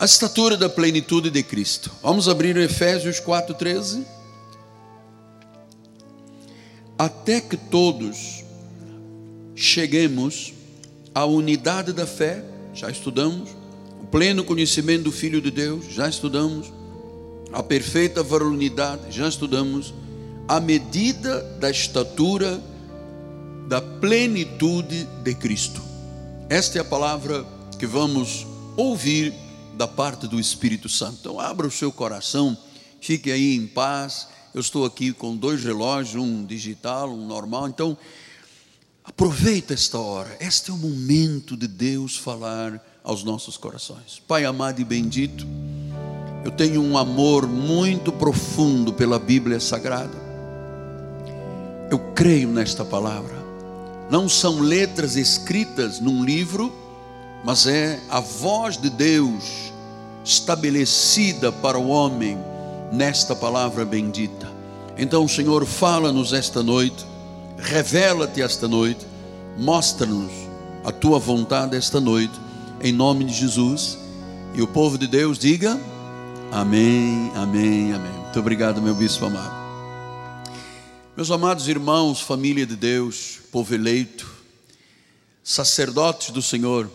A estatura da plenitude de Cristo. Vamos abrir o Efésios 4,13. Até que todos cheguemos à unidade da fé, já estudamos, o pleno conhecimento do Filho de Deus, já estudamos, a perfeita varonilidade, já estudamos, a medida da estatura da plenitude de Cristo. Esta é a palavra que vamos ouvir da parte do Espírito Santo. Então, abra o seu coração, fique aí em paz. Eu estou aqui com dois relógios, um digital, um normal. Então, aproveita esta hora. Este é o momento de Deus falar aos nossos corações. Pai amado e bendito, eu tenho um amor muito profundo pela Bíblia Sagrada. Eu creio nesta palavra. Não são letras escritas num livro, mas é a voz de Deus estabelecida para o homem nesta palavra bendita. Então, Senhor, fala-nos esta noite, revela-te esta noite, mostra-nos a tua vontade esta noite, em nome de Jesus. E o povo de Deus diga: Amém, amém, amém. Muito obrigado, meu bispo amado. Meus amados irmãos, família de Deus, povo eleito, sacerdotes do Senhor,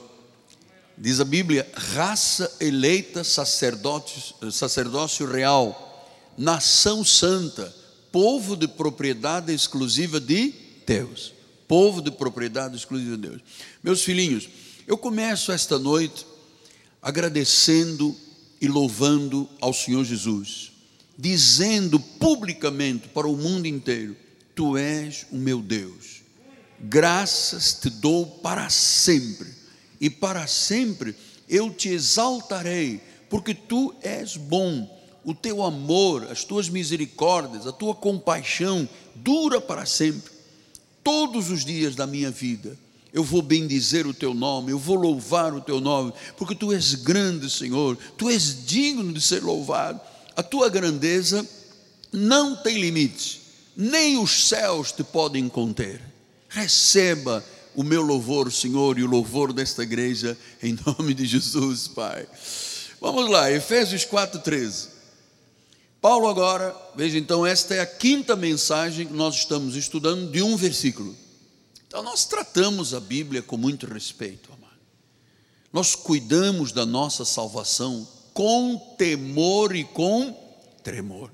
diz a Bíblia, raça eleita, sacerdócio real, nação santa, povo de propriedade exclusiva de Deus. Povo de propriedade exclusiva de Deus. Meus filhinhos, eu começo esta noite agradecendo e louvando ao Senhor Jesus, dizendo publicamente para o mundo inteiro: Tu és o meu Deus, graças te dou para sempre, e para sempre eu te exaltarei, porque tu és bom, o teu amor, as tuas misericórdias, a tua compaixão dura para sempre, todos os dias da minha vida eu vou bendizer o teu nome, eu vou louvar o teu nome, porque tu és grande, Senhor, tu és digno de ser louvado. A tua grandeza não tem limites, nem os céus te podem conter. Receba o meu louvor, Senhor, e o louvor desta igreja, em nome de Jesus, Pai. Vamos lá, Efésios 4,13. Paulo agora, veja então, esta é a quinta mensagem que nós estamos estudando de um versículo. Então nós tratamos a Bíblia com muito respeito, amado. Nós cuidamos da nossa salvação com temor e com tremor.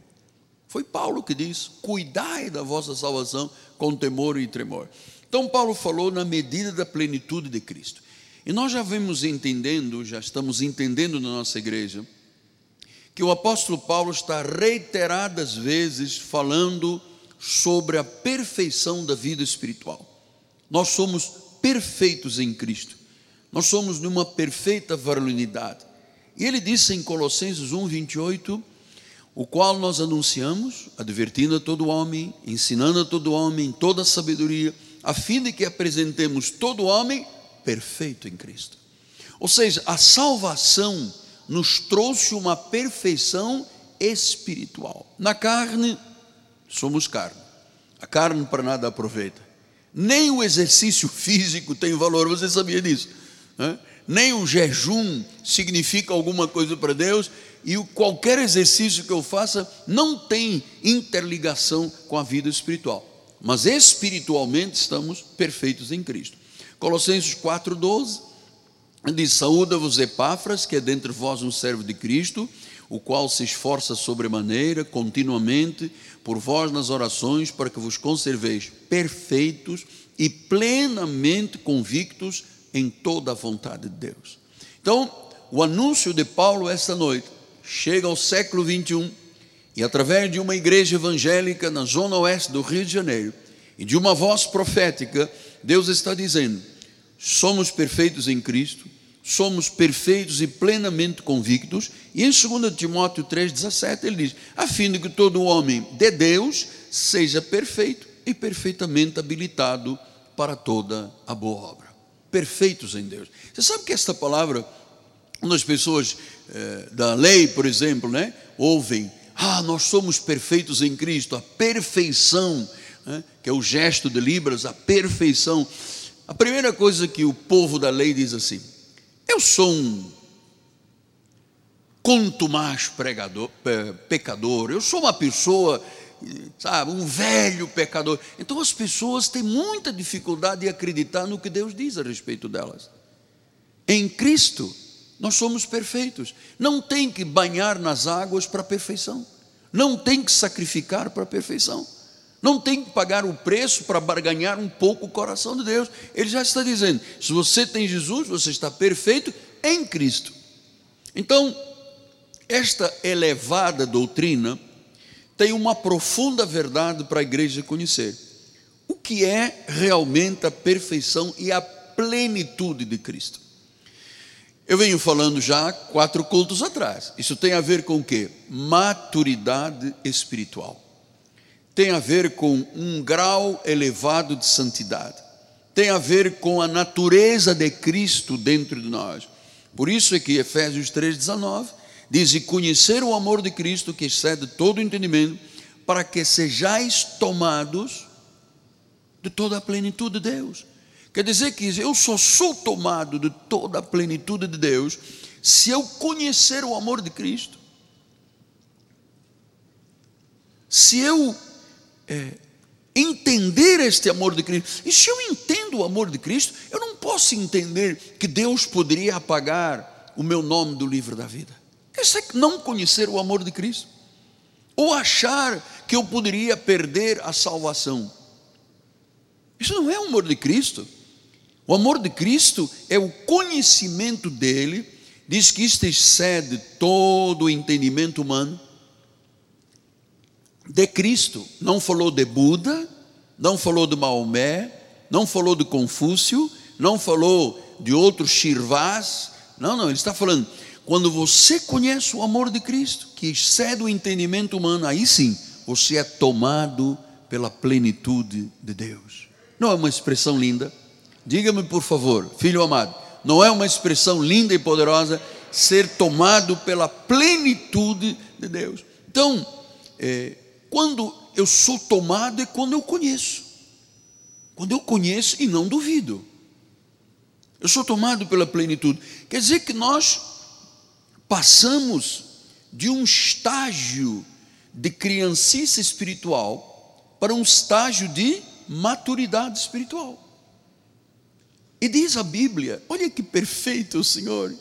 Foi Paulo que disse: cuidai da vossa salvação com temor e tremor. Então, Paulo falou na medida da plenitude de Cristo. E nós já vemos entendendo, já estamos entendendo na nossa igreja, que o apóstolo Paulo está reiteradas vezes falando sobre a perfeição da vida espiritual. Nós somos perfeitos em Cristo. Nós somos numa perfeita varonilidade. E ele disse em Colossenses 1, 28, o qual nós anunciamos, advertindo a todo homem, ensinando a todo homem toda a sabedoria, a fim de que apresentemos todo homem perfeito em Cristo. Ou seja, a salvação nos trouxe uma perfeição espiritual. Na carne, somos carne. A carne para nada aproveita. Nem o exercício físico tem valor, você sabia disso? Né? Nem o jejum significa alguma coisa para Deus, e qualquer exercício que eu faça não tem interligação com a vida espiritual. Mas espiritualmente estamos perfeitos em Cristo. Colossenses 4,12 diz: Saúda-vos, Epáfras, que é dentre vós um servo de Cristo, o qual se esforça sobremaneira, continuamente, por vós nas orações, para que vos conserveis perfeitos e plenamente convictos em toda a vontade de Deus. Então, o anúncio de Paulo esta noite chega ao século 21 e através de uma igreja evangélica na zona oeste do Rio de Janeiro e de uma voz profética, Deus está dizendo: somos perfeitos em Cristo, somos perfeitos e plenamente convictos. E em 2 Timóteo 3,17 ele diz: a fim de que todo homem de Deus seja perfeito e perfeitamente habilitado para toda a boa obra. Perfeitos em Deus. Você sabe que esta palavra, quando as pessoas eh, da lei, por exemplo, né, ouvem, ah, nós somos perfeitos em Cristo, a perfeição, né, que é o gesto de Libras, a perfeição. A primeira coisa que o povo da lei diz assim: eu sou um mais pregador, pecador, eu sou uma pessoa, sabe, um velho pecador. Então as pessoas têm muita dificuldade de acreditar no que Deus diz a respeito delas. Em Cristo, nós somos perfeitos. Não tem que banhar nas águas para a perfeição. Não tem que sacrificar para a perfeição. Não tem que pagar o preço para barganhar um pouco o coração de Deus. Ele já está dizendo: se você tem Jesus, você está perfeito em Cristo. Então, esta elevada doutrina tem uma profunda verdade para a igreja conhecer. O que é realmente a perfeição e a plenitude de Cristo? Eu venho falando já quatro cultos atrás. Isso tem a ver com o quê? Maturidade espiritual. Tem a ver com um grau elevado de santidade. Tem a ver com a natureza de Cristo dentro de nós. Por isso é que Efésios 3,19 Diz: E conhecer o amor de Cristo que excede todo entendimento, para que sejais tomados de toda a plenitude de Deus. Quer dizer que eu só sou tomado de toda a plenitude de Deus se eu conhecer o amor de Cristo. Se eu é, entender este amor de Cristo. E se eu entendo o amor de Cristo, eu não posso entender que Deus poderia apagar o meu nome do livro da vida. Isso é não conhecer o amor de Cristo, ou achar que eu poderia perder a salvação. Isso não é o amor de Cristo. O amor de Cristo é o conhecimento dele, diz que isto excede todo o entendimento humano. De Cristo, não falou de Buda, não falou de Maomé, não falou de Confúcio, não falou de outros Shirvás, não, não, ele está falando quando você conhece o amor de Cristo, que excede o entendimento humano, aí sim você é tomado pela plenitude de Deus. Não é uma expressão linda? Diga-me, por favor, filho amado, não é uma expressão linda e poderosa ser tomado pela plenitude de Deus? Então, é, quando eu sou tomado é quando eu conheço. Quando eu conheço e não duvido. Eu sou tomado pela plenitude. Quer dizer que nós passamos de um estágio de criancice espiritual para um estágio de maturidade espiritual. E diz a Bíblia, olha que perfeito o Senhor.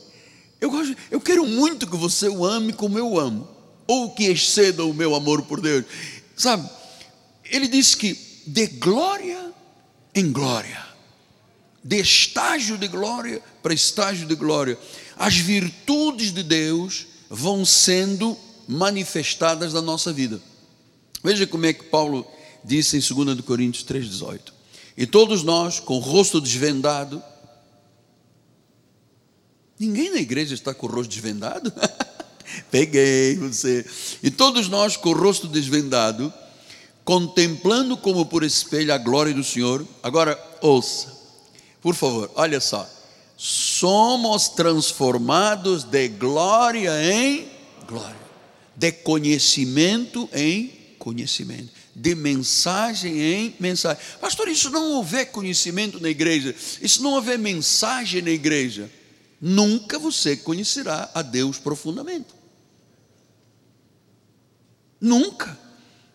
Eu, gosto, eu quero muito que você o ame como eu amo, ou que exceda o meu amor por Deus. Sabe, ele diz que de glória em glória, de estágio de glória para estágio de glória as virtudes de Deus vão sendo manifestadas na nossa vida. Veja como é que Paulo disse em 2 Coríntios 3,18: E todos nós, com o rosto desvendado, ninguém na igreja está com o rosto desvendado? Peguei você. E todos nós, com o rosto desvendado, contemplando como por espelho a glória do Senhor. Agora, ouça, por favor, olha só somos transformados de glória em glória, de conhecimento em conhecimento, de mensagem em mensagem. Pastor, isso não houver conhecimento na igreja, isso não houver mensagem na igreja, nunca você conhecerá a Deus profundamente. Nunca.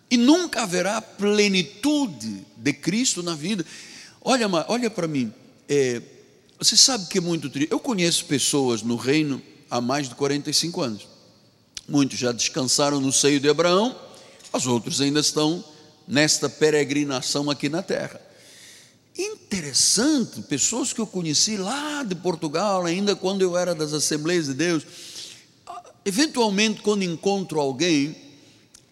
E nunca haverá plenitude de Cristo na vida. Olha, olha para mim. É, você sabe que é muito triste. Eu conheço pessoas no reino há mais de 45 anos. Muitos já descansaram no seio de Abraão, os outros ainda estão nesta peregrinação aqui na terra. Interessante, pessoas que eu conheci lá de Portugal, ainda quando eu era das Assembleias de Deus, eventualmente, quando encontro alguém,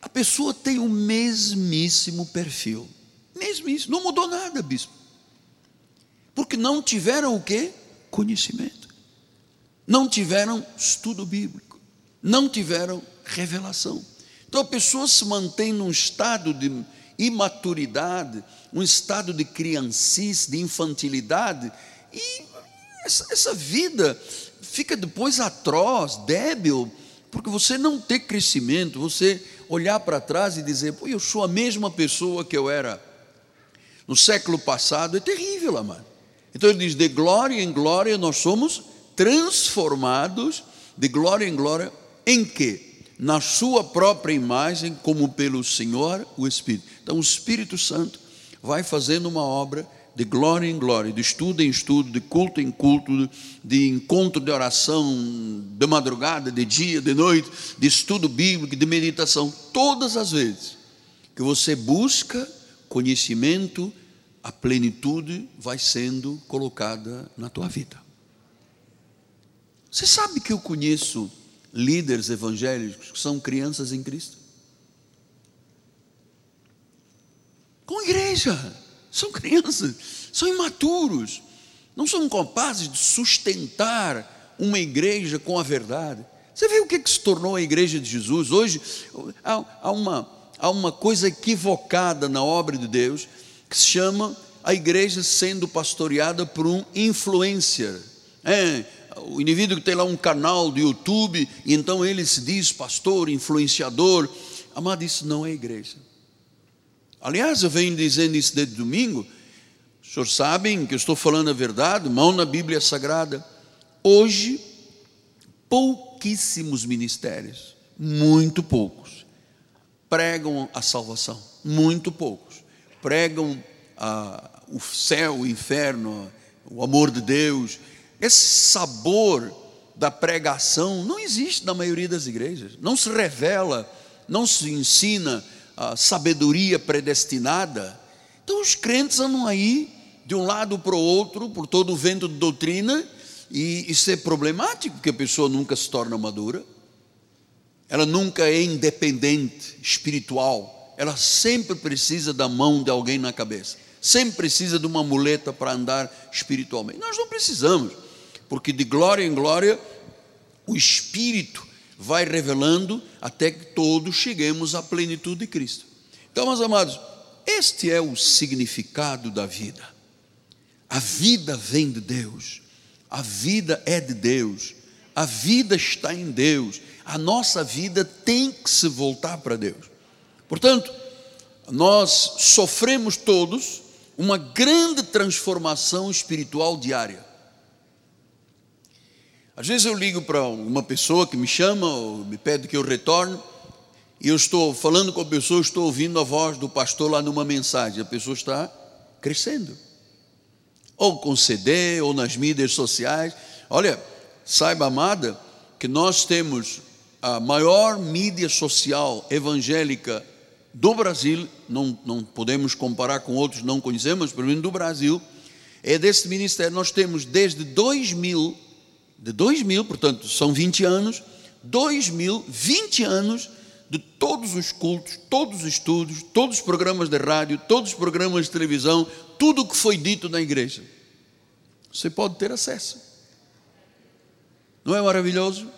a pessoa tem o mesmíssimo perfil. Mesmíssimo, não mudou nada, bispo. Porque não tiveram o que? Conhecimento. Não tiveram estudo bíblico. Não tiveram revelação. Então a pessoa se mantém num estado de imaturidade, um estado de criancice, de infantilidade, e essa, essa vida fica depois atroz, débil, porque você não tem crescimento, você olhar para trás e dizer, Pô, eu sou a mesma pessoa que eu era no século passado, é terrível, amado. Então ele diz: de glória em glória nós somos transformados, de glória em glória, em que? Na sua própria imagem, como pelo Senhor, o Espírito. Então, o Espírito Santo vai fazendo uma obra de glória em glória, de estudo em estudo, de culto em culto, de encontro de oração de madrugada, de dia, de noite, de estudo bíblico, de meditação, todas as vezes que você busca conhecimento, a plenitude vai sendo colocada na tua vida. Você sabe que eu conheço líderes evangélicos que são crianças em Cristo? Com igreja, são crianças, são imaturos, não são capazes de sustentar uma igreja com a verdade. Você vê o que, que se tornou a igreja de Jesus? Hoje há, há uma há uma coisa equivocada na obra de Deus que se chama a igreja sendo pastoreada por um influencer. É, o indivíduo que tem lá um canal do YouTube e então ele se diz pastor, influenciador. Amado, isso não é igreja. Aliás, eu venho dizendo isso desde domingo. Os senhores sabem que eu estou falando a verdade, mão na Bíblia Sagrada. Hoje, pouquíssimos ministérios, muito poucos, pregam a salvação, muito poucos. Pregam ah, o céu, o inferno, o amor de Deus. Esse sabor da pregação não existe na maioria das igrejas. Não se revela, não se ensina a sabedoria predestinada. Então os crentes andam aí de um lado para o outro, por todo o vento de doutrina, e isso é problemático, porque a pessoa nunca se torna madura ela nunca é independente espiritual, ela sempre precisa da mão de alguém na cabeça, sempre precisa de uma muleta para andar espiritualmente. Nós não precisamos, porque de glória em glória o Espírito vai revelando até que todos cheguemos à plenitude de Cristo. Então, meus amados, este é o significado da vida. A vida vem de Deus, a vida é de Deus, a vida está em Deus a nossa vida tem que se voltar para Deus. Portanto, nós sofremos todos uma grande transformação espiritual diária. Às vezes eu ligo para uma pessoa que me chama ou me pede que eu retorne, e eu estou falando com a pessoa, estou ouvindo a voz do pastor lá numa mensagem, a pessoa está crescendo. Ou com CD, ou nas mídias sociais. Olha, saiba, amada, que nós temos a maior mídia social evangélica do Brasil, não, não podemos comparar com outros, não conhecemos, pelo menos do Brasil, é desse ministério. Nós temos desde 2000, de 2000, portanto são 20 anos, 2000, 20 anos de todos os cultos, todos os estudos, todos os programas de rádio, todos os programas de televisão, tudo o que foi dito na igreja. Você pode ter acesso. Não é maravilhoso?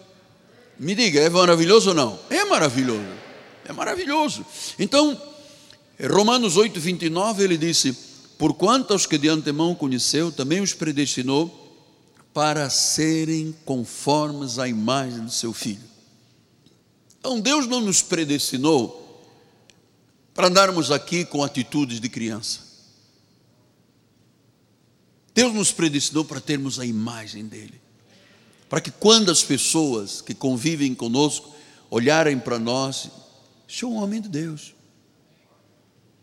Me diga, é maravilhoso ou não? É maravilhoso. É maravilhoso. Então, Romanos 8, 29, ele disse: Por quanto aos que de antemão conheceu, também os predestinou para serem conformes à imagem do seu filho. Então, Deus não nos predestinou para andarmos aqui com atitudes de criança. Deus nos predestinou para termos a imagem dele para que quando as pessoas que convivem conosco olharem para nós, este é um homem de Deus.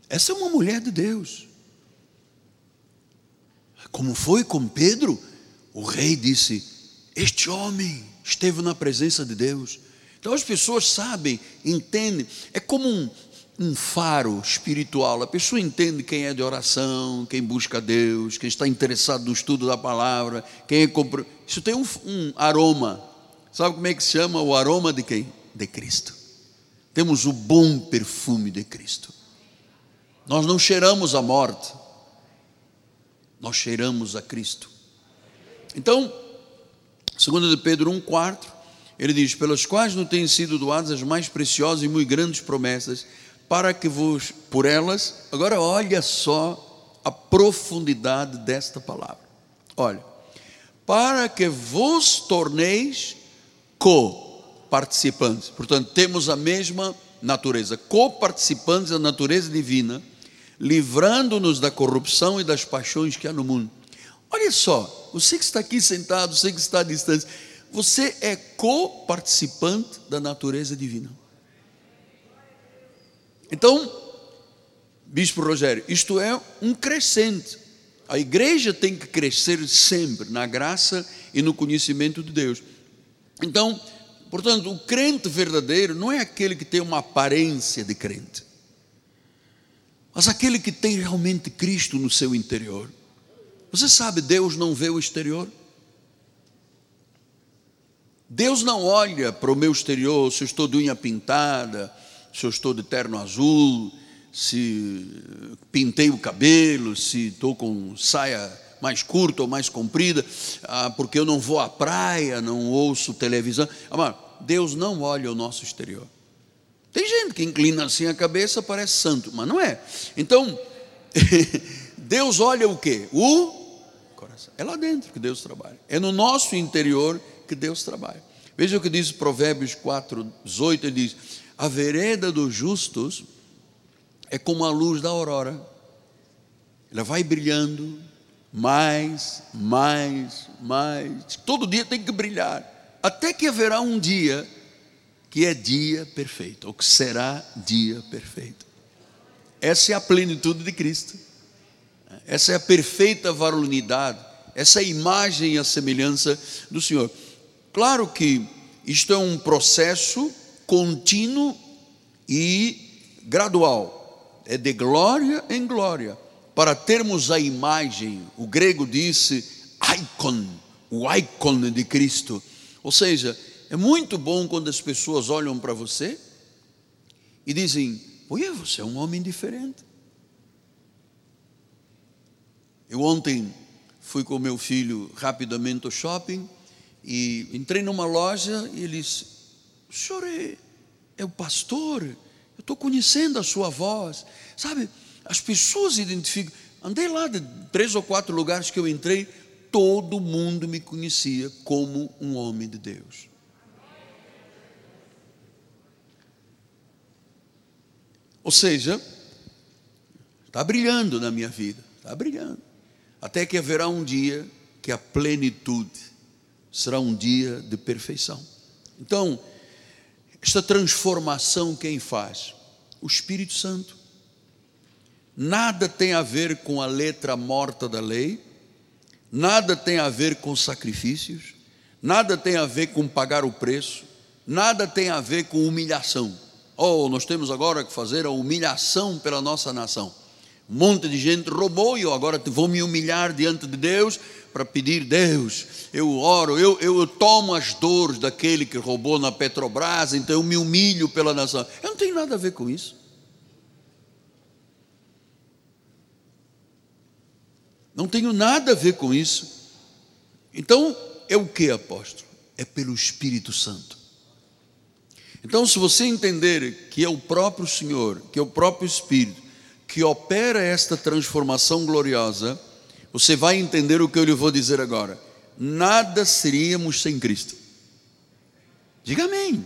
Essa é uma mulher de Deus. Como foi com Pedro, o rei disse: Este homem esteve na presença de Deus. Então as pessoas sabem, entendem. É como um, um faro espiritual. A pessoa entende quem é de oração, quem busca Deus, quem está interessado no estudo da palavra, quem é compro... Isso tem um, um, aroma. Sabe como é que se chama o aroma de quem? De Cristo. Temos o bom perfume de Cristo. Nós não cheiramos a morte, nós cheiramos a Cristo. Então, segundo de Pedro 1,4, ele diz: pelas quais não têm sido doadas as mais preciosas e muito grandes promessas, para que vos, por elas, agora olha só a profundidade desta palavra. Olha, para que vos torneis co-participantes. Portanto, temos a mesma natureza, co-participantes da natureza divina, livrando-nos da corrupção e das paixões que há no mundo. Olha só, você que está aqui sentado, você que está à distância, você é co-participante da natureza divina. Então, Bispo Rogério, isto é um crescente. A igreja tem que crescer sempre na graça e no conhecimento de Deus. Então, portanto, o crente verdadeiro não é aquele que tem uma aparência de crente, mas aquele que tem realmente Cristo no seu interior. Você sabe, Deus não vê o exterior. Deus não olha para o meu exterior, se eu estou de unha pintada, se eu estou de terno azul, se pintei o cabelo, se estou com saia mais curta ou mais comprida, ah, porque eu não vou à praia, não ouço televisão. Amar, Deus não olha o nosso exterior. Tem gente que inclina assim a cabeça, parece santo, mas não é. Então, Deus olha o que? O coração. É lá dentro que Deus trabalha. É no nosso interior que Deus trabalha. Veja o que diz Provérbios 4, 18, ele diz: A vereda dos justos é como a luz da aurora. Ela vai brilhando mais, mais, mais. Todo dia tem que brilhar. Até que haverá um dia que é dia perfeito, ou que será dia perfeito. Essa é a plenitude de Cristo. Essa é a perfeita varonilidade. Essa é a imagem e a semelhança do Senhor. Claro que isto é um processo contínuo e gradual é de glória em glória. Para termos a imagem, o grego disse icon, o icon de Cristo. Ou seja, é muito bom quando as pessoas olham para você e dizem: Olha, você é um homem diferente. Eu ontem fui com meu filho rapidamente ao shopping e entrei numa loja e ele disse: O senhor é, é o pastor? Eu estou conhecendo a sua voz. Sabe, as pessoas identificam. Andei lá de três ou quatro lugares que eu entrei, todo mundo me conhecia como um homem de Deus. Ou seja, está brilhando na minha vida, está brilhando. Até que haverá um dia que a plenitude será um dia de perfeição. Então, esta transformação quem faz? O Espírito Santo. Nada tem a ver com a letra morta da lei, nada tem a ver com sacrifícios, nada tem a ver com pagar o preço, nada tem a ver com humilhação. Oh, nós temos agora que fazer a humilhação pela nossa nação. Um monte de gente roubou e eu agora vou me humilhar diante de Deus para pedir, Deus, eu oro, eu, eu tomo as dores daquele que roubou na Petrobras, então eu me humilho pela nação. Eu não tenho nada a ver com isso. Não tenho nada a ver com isso. Então, é o que, apóstolo? É pelo Espírito Santo. Então, se você entender que é o próprio Senhor, que é o próprio Espírito, que opera esta transformação gloriosa, você vai entender o que eu lhe vou dizer agora. Nada seríamos sem Cristo. Diga amém.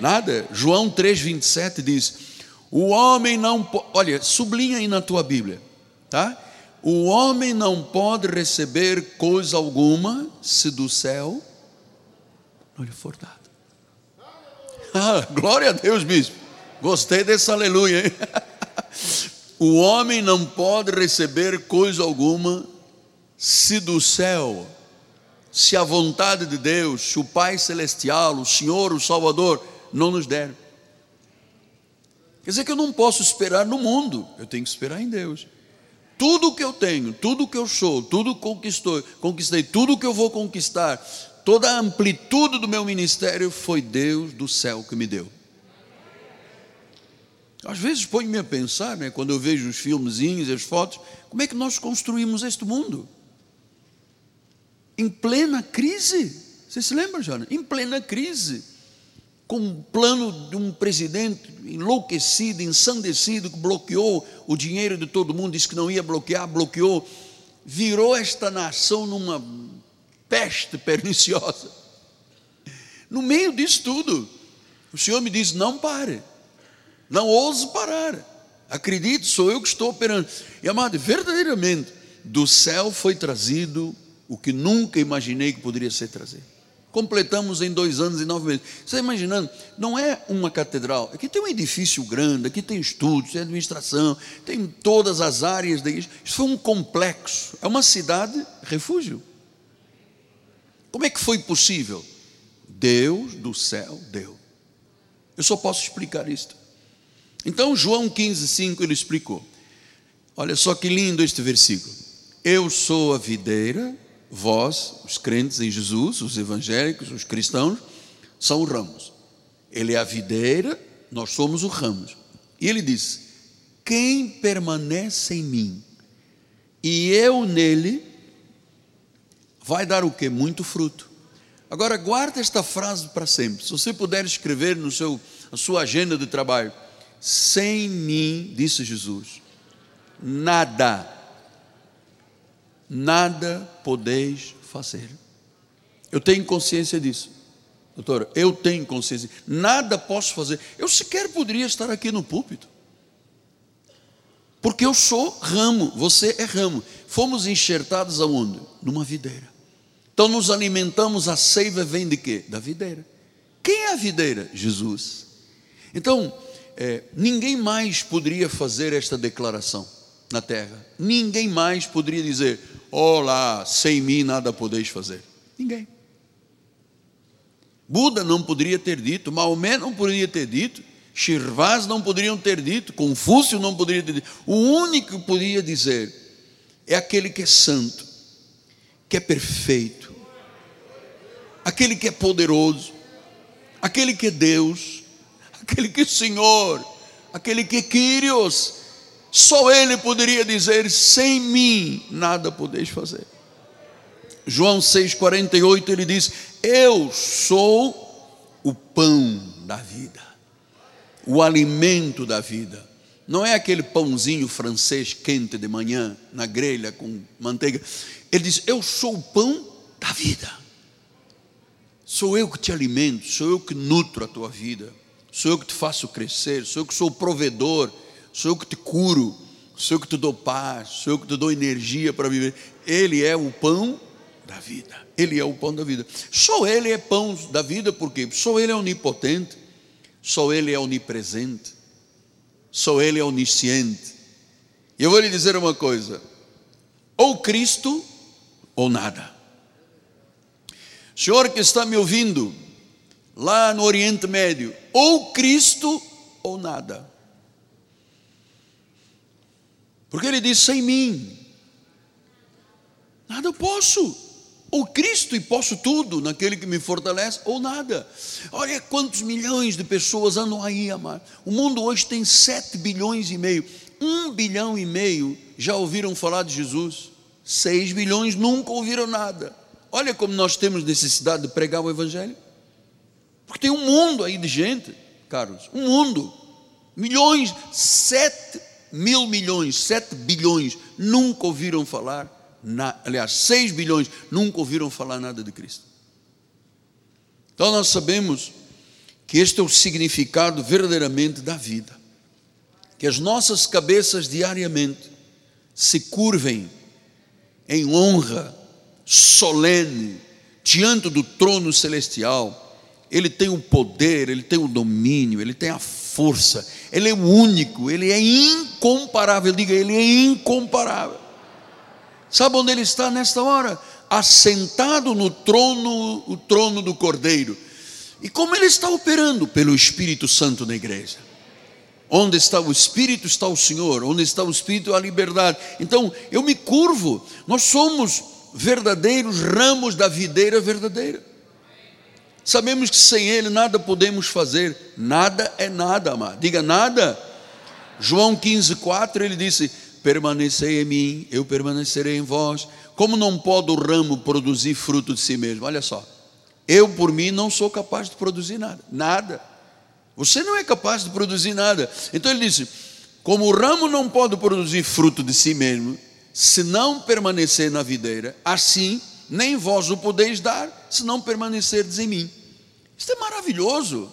Nada. João 3,27 diz: O homem não. Olha, sublinha aí na tua Bíblia, tá? O homem não pode receber coisa alguma se do céu não lhe for dado. Ah, glória a Deus, bispo. Gostei desse aleluia, hein? O homem não pode receber coisa alguma se do céu, se a vontade de Deus, se o Pai Celestial, o Senhor, o Salvador, não nos der. Quer dizer que eu não posso esperar no mundo, eu tenho que esperar em Deus. Tudo que eu tenho, tudo que eu sou, tudo conquistou, conquistei, tudo que eu vou conquistar, toda a amplitude do meu ministério foi Deus do céu que me deu. Às vezes põe-me a pensar, né, quando eu vejo os filmezinhos, as fotos, como é que nós construímos este mundo? Em plena crise. Você se lembra, Jana? Em plena crise. Com um plano de um presidente enlouquecido, ensandecido, que bloqueou o dinheiro de todo mundo, disse que não ia bloquear, bloqueou. Virou esta nação numa peste perniciosa. No meio disso tudo, o Senhor me diz: não pare. Não ouse parar. Acredite, sou eu que estou operando. E amado, verdadeiramente, do céu foi trazido o que nunca imaginei que poderia ser trazido. Completamos em dois anos e nove meses. Você está imaginando? Não é uma catedral. Aqui tem um edifício grande, aqui tem estudos, tem administração, tem todas as áreas da igreja. Isso foi um complexo. É uma cidade refúgio. Como é que foi possível? Deus do céu deu. Eu só posso explicar isto. Então, João 15, 5, ele explicou. Olha só que lindo este versículo. Eu sou a videira vós, os crentes em Jesus, os evangélicos, os cristãos, são os ramos. Ele é a videira, nós somos os ramos. E ele diz: Quem permanece em mim e eu nele, vai dar o que? Muito fruto. Agora guarda esta frase para sempre. Se você puder escrever no seu, na sua agenda de trabalho, sem mim, disse Jesus, nada nada podeis fazer. Eu tenho consciência disso. Doutora, eu tenho consciência. Nada posso fazer. Eu sequer poderia estar aqui no púlpito. Porque eu sou ramo, você é ramo. Fomos enxertados aonde? Numa videira. Então nos alimentamos, a seiva vem de quê? Da videira. Quem é a videira? Jesus. Então, é, ninguém mais poderia fazer esta declaração na terra. Ninguém mais poderia dizer: Olá, sem mim nada podeis fazer. Ninguém. Buda não poderia ter dito, Maomé não poderia ter dito, Shirvaz não poderiam ter dito, Confúcio não poderia ter dito. O único que podia dizer é aquele que é santo, que é perfeito, aquele que é poderoso, aquele que é Deus, aquele que é Senhor, aquele que é Kyrios, só ele poderia dizer: sem mim nada podeis fazer. João 6,48 ele diz: Eu sou o pão da vida, o alimento da vida. Não é aquele pãozinho francês quente de manhã, na grelha com manteiga. Ele diz: Eu sou o pão da vida. Sou eu que te alimento, sou eu que nutro a tua vida, sou eu que te faço crescer, sou eu que sou o provedor sou eu que te curo, sou eu que te dou paz, sou eu que te dou energia para viver. Ele é o pão da vida. Ele é o pão da vida. Só Ele é pão da vida, porque só Ele é onipotente, só Ele é onipresente, só Ele é onisciente. E eu vou lhe dizer uma coisa: ou Cristo ou nada. Senhor que está me ouvindo, lá no Oriente Médio, ou Cristo ou nada. Porque ele diz: sem mim, nada eu posso. Ou Cristo e posso tudo naquele que me fortalece, ou nada. Olha quantos milhões de pessoas andam aí, amado. O mundo hoje tem 7 bilhões e meio. Um bilhão e meio já ouviram falar de Jesus. 6 bilhões nunca ouviram nada. Olha como nós temos necessidade de pregar o Evangelho. Porque tem um mundo aí de gente, Carlos, um mundo. Milhões, 7 mil milhões, sete bilhões nunca ouviram falar, na, aliás, seis bilhões nunca ouviram falar nada de Cristo. Então nós sabemos que este é o significado verdadeiramente da vida. Que as nossas cabeças diariamente se curvem em honra solene diante do trono celestial. Ele tem o poder, ele tem o domínio, ele tem a força, Ele é único, Ele é incomparável. Diga, Ele é incomparável. Sabe onde Ele está nesta hora? Assentado no trono, o trono do Cordeiro. E como Ele está operando? Pelo Espírito Santo na igreja. Onde está o Espírito, está o Senhor. Onde está o Espírito, a liberdade. Então, eu me curvo. Nós somos verdadeiros ramos da videira verdadeira. Sabemos que sem Ele nada podemos fazer, nada é nada, amado. Diga nada. João 15, 4, ele disse: Permanecei em mim, eu permanecerei em vós. Como não pode o ramo produzir fruto de si mesmo? Olha só, eu por mim não sou capaz de produzir nada, nada. Você não é capaz de produzir nada. Então ele disse: Como o ramo não pode produzir fruto de si mesmo, se não permanecer na videira, assim nem vós o podeis dar, se não permanecerdes em mim. Isso é maravilhoso.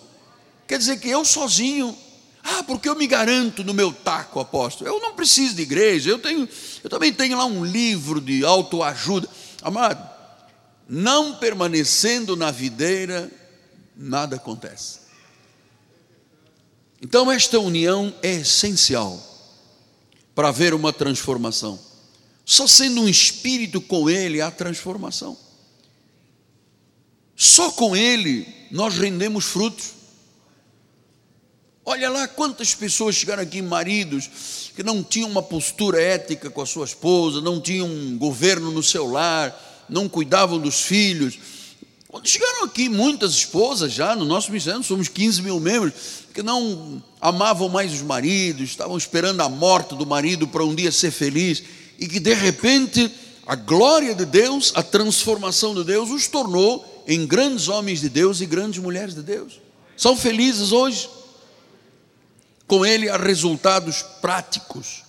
Quer dizer que eu sozinho, ah, porque eu me garanto no meu taco, apóstolo. Eu não preciso de igreja, eu tenho, eu também tenho lá um livro de autoajuda. Amado, não permanecendo na videira, nada acontece. Então, esta união é essencial para haver uma transformação. Só sendo um espírito com Ele há transformação. Só com Ele nós rendemos frutos. Olha lá quantas pessoas chegaram aqui, maridos, que não tinham uma postura ética com a sua esposa, não tinham um governo no seu lar, não cuidavam dos filhos. Quando chegaram aqui, muitas esposas já no nosso ministério, somos 15 mil membros, que não amavam mais os maridos, estavam esperando a morte do marido para um dia ser feliz, e que de repente a glória de Deus, a transformação de Deus, os tornou em grandes homens de Deus e grandes mulheres de Deus. São felizes hoje. Com Ele há resultados práticos.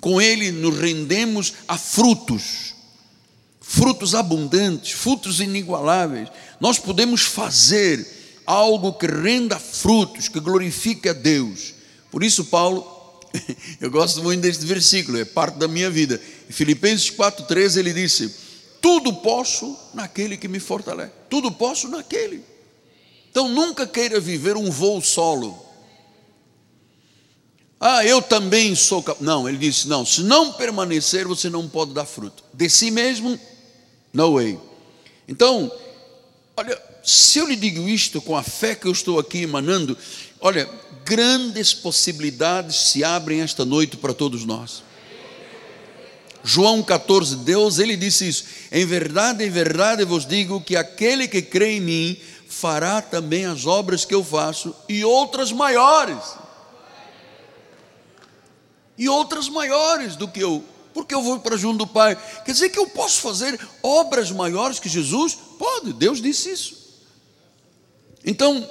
Com Ele nos rendemos a frutos, frutos abundantes, frutos inigualáveis. Nós podemos fazer algo que renda frutos, que glorifique a Deus. Por isso, Paulo, eu gosto muito deste versículo, é parte da minha vida. Em Filipenses 4,13 ele disse: Tudo posso naquele que me fortalece. Tudo posso naquele. Então nunca queira viver um voo solo. Ah, eu também sou capaz. Não, ele disse: não, se não permanecer, você não pode dar fruto. De si mesmo, no way. Então, olha, se eu lhe digo isto com a fé que eu estou aqui emanando, olha, grandes possibilidades se abrem esta noite para todos nós. João 14, Deus, ele disse isso: Em verdade, em verdade vos digo que aquele que crê em mim fará também as obras que eu faço e outras maiores e outras maiores do que eu, porque eu vou para junto do Pai. Quer dizer que eu posso fazer obras maiores que Jesus? Pode, Deus disse isso. Então,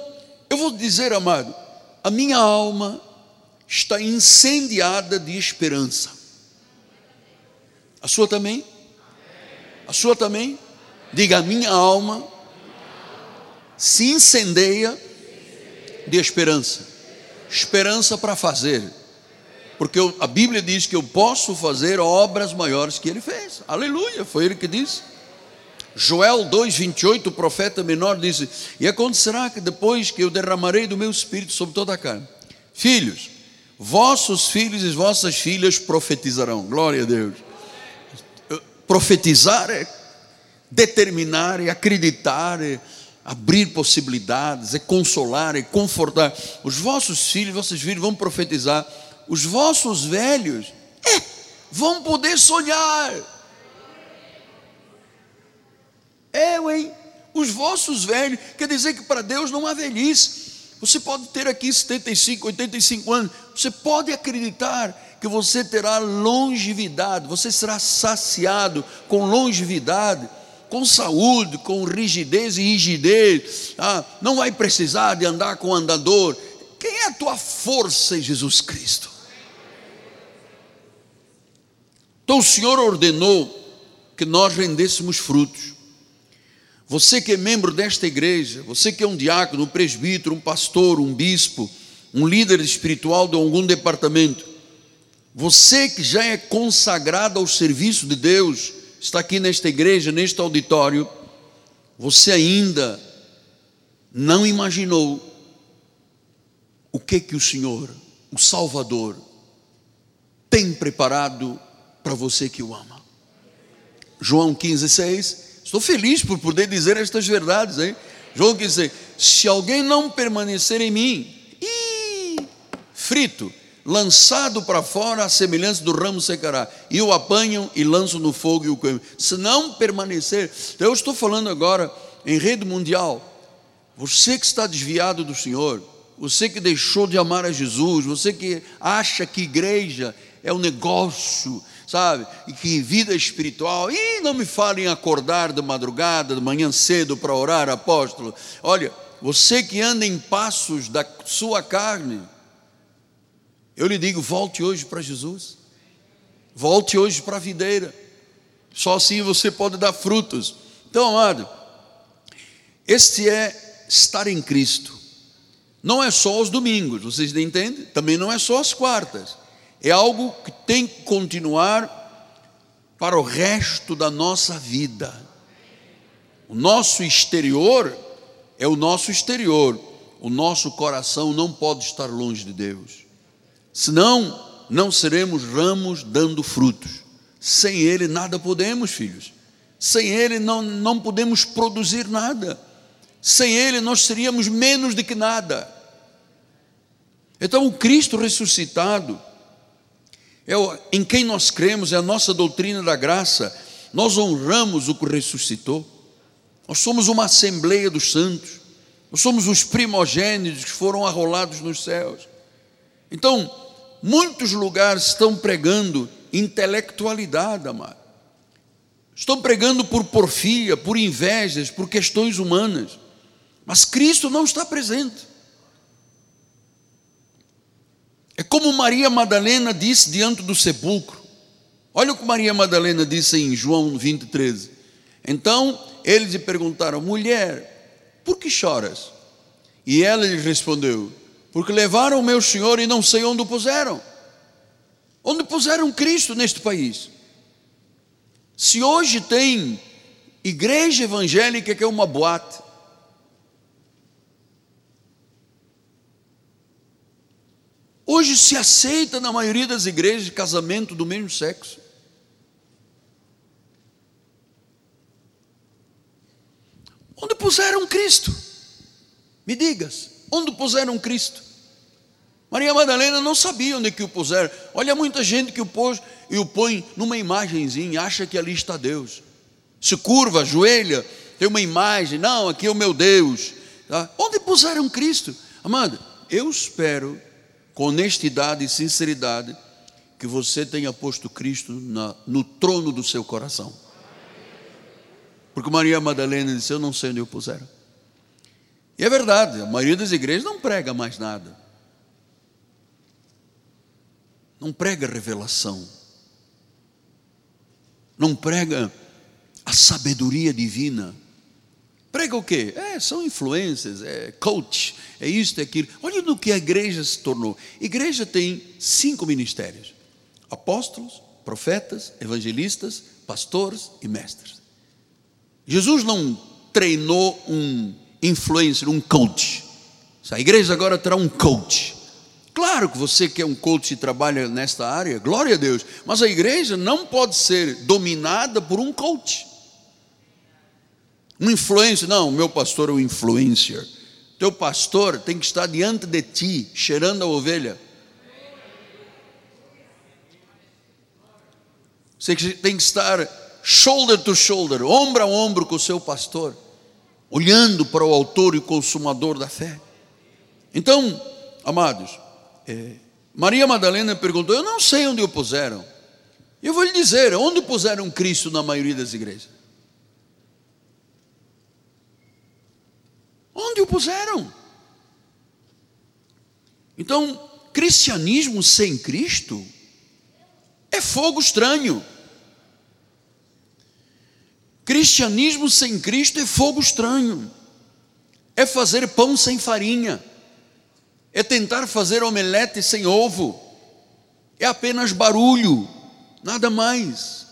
eu vou dizer, amado, a minha alma está incendiada de esperança. A sua também? A sua também? Diga, a minha alma se incendeia de esperança. Esperança para fazer porque a Bíblia diz que eu posso fazer obras maiores que ele fez. Aleluia, foi ele que disse. Joel 2,28, o profeta menor, disse: E acontecerá que depois que eu derramarei do meu espírito sobre toda a carne, filhos, vossos filhos e vossas filhas profetizarão. Glória a Deus. Profetizar é determinar, é acreditar, é abrir possibilidades, é consolar, é confortar. Os vossos filhos, vossas filhas vão profetizar os vossos velhos é, vão poder sonhar. É, hein? Os vossos velhos, quer dizer que para Deus não há velhice. Você pode ter aqui 75, 85 anos, você pode acreditar que você terá longevidade, você será saciado com longevidade, com saúde, com rigidez e rigidez, ah, não vai precisar de andar com andador. Quem é a tua força em Jesus Cristo? Então o Senhor ordenou que nós rendêssemos frutos. Você que é membro desta igreja, você que é um diácono, um presbítero, um pastor, um bispo, um líder espiritual de algum departamento, você que já é consagrado ao serviço de Deus, está aqui nesta igreja, neste auditório, você ainda não imaginou o que que o Senhor, o Salvador, tem preparado para você que o ama. João 15, 6. Estou feliz por poder dizer estas verdades, hein? João 15, 6. Se alguém não permanecer em mim, ih, frito, lançado para fora, a semelhança do ramo secará. E o apanham e lançam no fogo e o queimam. Se não permanecer, então eu estou falando agora em rede mundial. Você que está desviado do Senhor, você que deixou de amar a Jesus, você que acha que igreja é um negócio, sabe? E que vida espiritual. E não me falem acordar de madrugada, de manhã cedo para orar, apóstolo. Olha, você que anda em passos da sua carne, eu lhe digo: volte hoje para Jesus. Volte hoje para a videira. Só assim você pode dar frutos. Então, amado, este é estar em Cristo. Não é só os domingos, vocês entendem? Também não é só as quartas é algo que tem que continuar para o resto da nossa vida. O nosso exterior é o nosso exterior. O nosso coração não pode estar longe de Deus. Senão, não seremos ramos dando frutos. Sem Ele nada podemos, filhos. Sem Ele não, não podemos produzir nada. Sem Ele nós seríamos menos do que nada. Então, o Cristo ressuscitado, é em quem nós cremos, é a nossa doutrina da graça. Nós honramos o que ressuscitou. Nós somos uma assembleia dos santos. Nós somos os primogênitos que foram arrolados nos céus. Então, muitos lugares estão pregando intelectualidade, amado. Estão pregando por porfia, por invejas, por questões humanas. Mas Cristo não está presente. É como Maria Madalena disse diante do sepulcro. Olha o que Maria Madalena disse em João 23. Então eles lhe perguntaram: mulher, por que choras? E ela lhe respondeu: porque levaram o meu Senhor e não sei onde o puseram. Onde puseram Cristo neste país? Se hoje tem igreja evangélica que é uma boate, Hoje se aceita na maioria das igrejas casamento do mesmo sexo. Onde puseram Cristo? Me digas, onde puseram Cristo? Maria Madalena não sabia onde que o puseram. Olha muita gente que o pôs e o põe numa imagenzinha, acha que ali está Deus. Se curva, ajoelha, tem uma imagem, não, aqui é o meu Deus. Tá? Onde puseram Cristo? Amado, eu espero com honestidade e sinceridade, que você tenha posto Cristo na, no trono do seu coração. Porque Maria Madalena disse: Eu não sei onde eu puseram. E é verdade, a maioria das igrejas não prega mais nada. Não prega revelação. Não prega a sabedoria divina. Prega o quê? É, são influências, é coach, é isto, é aquilo. Olha no que a igreja se tornou. Igreja tem cinco ministérios: apóstolos, profetas, evangelistas, pastores e mestres. Jesus não treinou um influencer, um coach. A igreja agora terá um coach. Claro que você que é um coach e trabalha nesta área, glória a Deus, mas a igreja não pode ser dominada por um coach. Um influencer, não, meu pastor é um influencer. Teu pastor tem que estar diante de ti, cheirando a ovelha. Você tem que estar shoulder to shoulder, ombro a ombro com o seu pastor, olhando para o autor e consumador da fé. Então, amados, é, Maria Madalena perguntou: Eu não sei onde o puseram. Eu vou lhe dizer: onde puseram Cristo na maioria das igrejas? Onde o puseram? Então, cristianismo sem Cristo é fogo estranho. Cristianismo sem Cristo é fogo estranho. É fazer pão sem farinha. É tentar fazer omelete sem ovo. É apenas barulho, nada mais.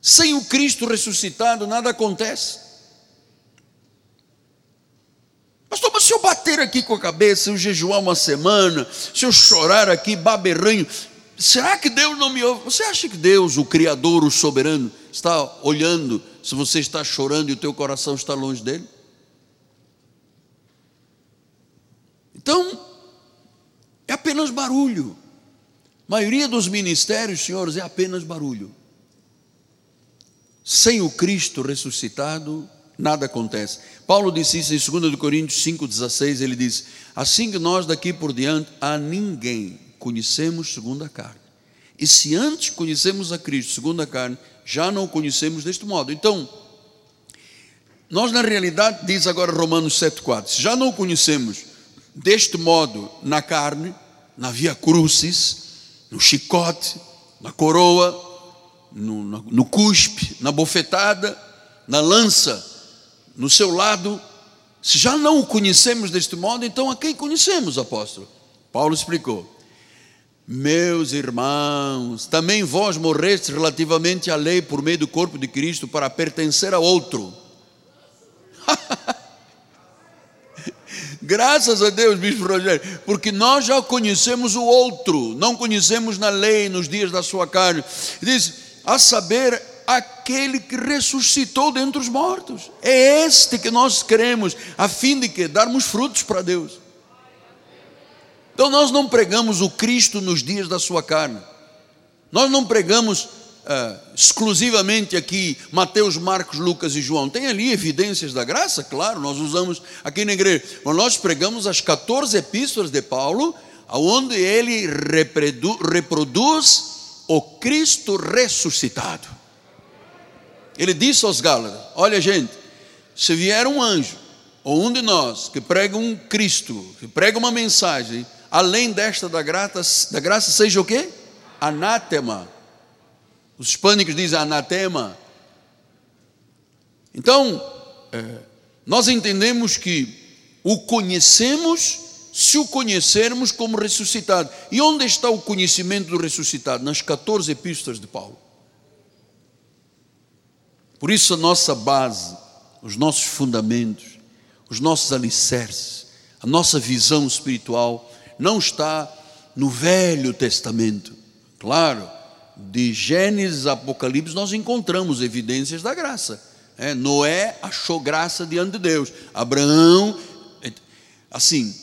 Sem o Cristo ressuscitado, nada acontece. Pastor, mas se eu bater aqui com a cabeça, se eu jejuar uma semana, se eu chorar aqui, baberranho, será que Deus não me ouve? Você acha que Deus, o Criador, o soberano, está olhando se você está chorando e o teu coração está longe dele? Então, é apenas barulho. A maioria dos ministérios, senhores, é apenas barulho. Sem o Cristo ressuscitado, nada acontece. Paulo disse isso em 2 Coríntios 5,16, ele diz: Assim que nós daqui por diante a ninguém conhecemos segundo a carne. E se antes conhecemos a Cristo segundo a carne, já não o conhecemos deste modo. Então, nós na realidade, diz agora Romanos 7,4, se já não o conhecemos deste modo na carne, na via crucis, no chicote, na coroa, no, no, no cuspe, na bofetada, na lança, no seu lado, se já não o conhecemos deste modo, então a quem conhecemos, apóstolo? Paulo explicou: Meus irmãos, também vós morrestes relativamente à lei por meio do corpo de Cristo para pertencer a outro. Graças a Deus, Bispo Rogério, porque nós já conhecemos o outro, não conhecemos na lei, nos dias da sua carne. Diz, a saber, aquele que ressuscitou dentre os mortos. É este que nós queremos, a fim de que darmos frutos para Deus. Então nós não pregamos o Cristo nos dias da sua carne. Nós não pregamos uh, exclusivamente aqui Mateus, Marcos, Lucas e João. Tem ali evidências da graça, claro, nós usamos aqui na igreja. Mas nós pregamos as 14 epístolas de Paulo, onde ele reproduz o Cristo ressuscitado. Ele disse aos Gálatas: Olha, gente, se vier um anjo, ou um de nós, que prega um Cristo, que prega uma mensagem, além desta da graça, da graça seja o quê? Anátema. Os hispânicos dizem anatema. Então, é, nós entendemos que o conhecemos se o conhecermos como ressuscitado. E onde está o conhecimento do ressuscitado? Nas 14 epístolas de Paulo. Por isso, a nossa base, os nossos fundamentos, os nossos alicerces, a nossa visão espiritual não está no Velho Testamento. Claro, de Gênesis a Apocalipse nós encontramos evidências da graça. É, Noé achou graça diante de Deus. Abraão, assim,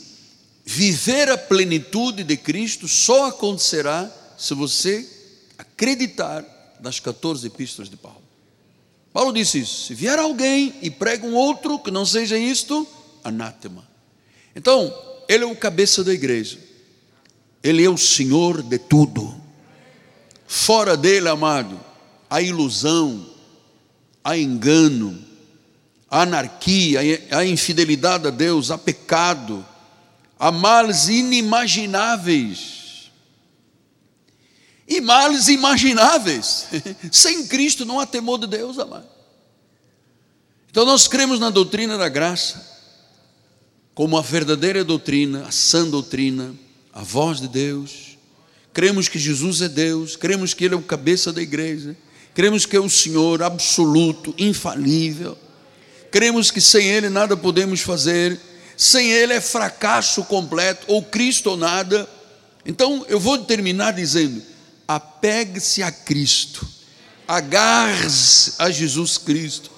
viver a plenitude de Cristo só acontecerá se você acreditar nas 14 epístolas de Paulo. Paulo disse isso: se vier alguém e prega um outro que não seja isto, anátema. Então, ele é o cabeça da igreja, ele é o Senhor de tudo. Fora dele, amado, há ilusão, há engano, há anarquia, há infidelidade a Deus, há pecado, há males inimagináveis e males imagináveis. Sem Cristo não há temor de Deus, amado. Então nós cremos na doutrina da graça, como a verdadeira doutrina, a sã doutrina, a voz de Deus. Cremos que Jesus é Deus, cremos que Ele é o cabeça da igreja, cremos que é o Senhor absoluto, infalível. Cremos que sem Ele nada podemos fazer, sem Ele é fracasso completo, ou Cristo ou nada. Então eu vou terminar dizendo: apegue-se a Cristo, agarre-se a Jesus Cristo,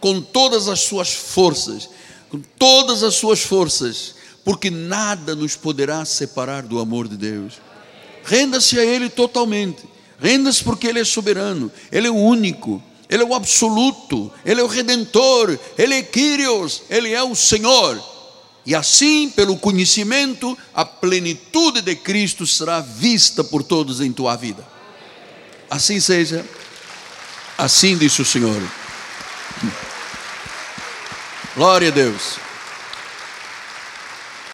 com todas as suas forças, com todas as suas forças, porque nada nos poderá separar do amor de Deus. Renda-se a Ele totalmente, renda-se porque Ele é soberano, Ele é o único, Ele é o absoluto, Ele é o redentor, Ele é Kyrios, Ele é o Senhor. E assim, pelo conhecimento, a plenitude de Cristo será vista por todos em tua vida. Assim seja, assim disse o Senhor. Glória a Deus.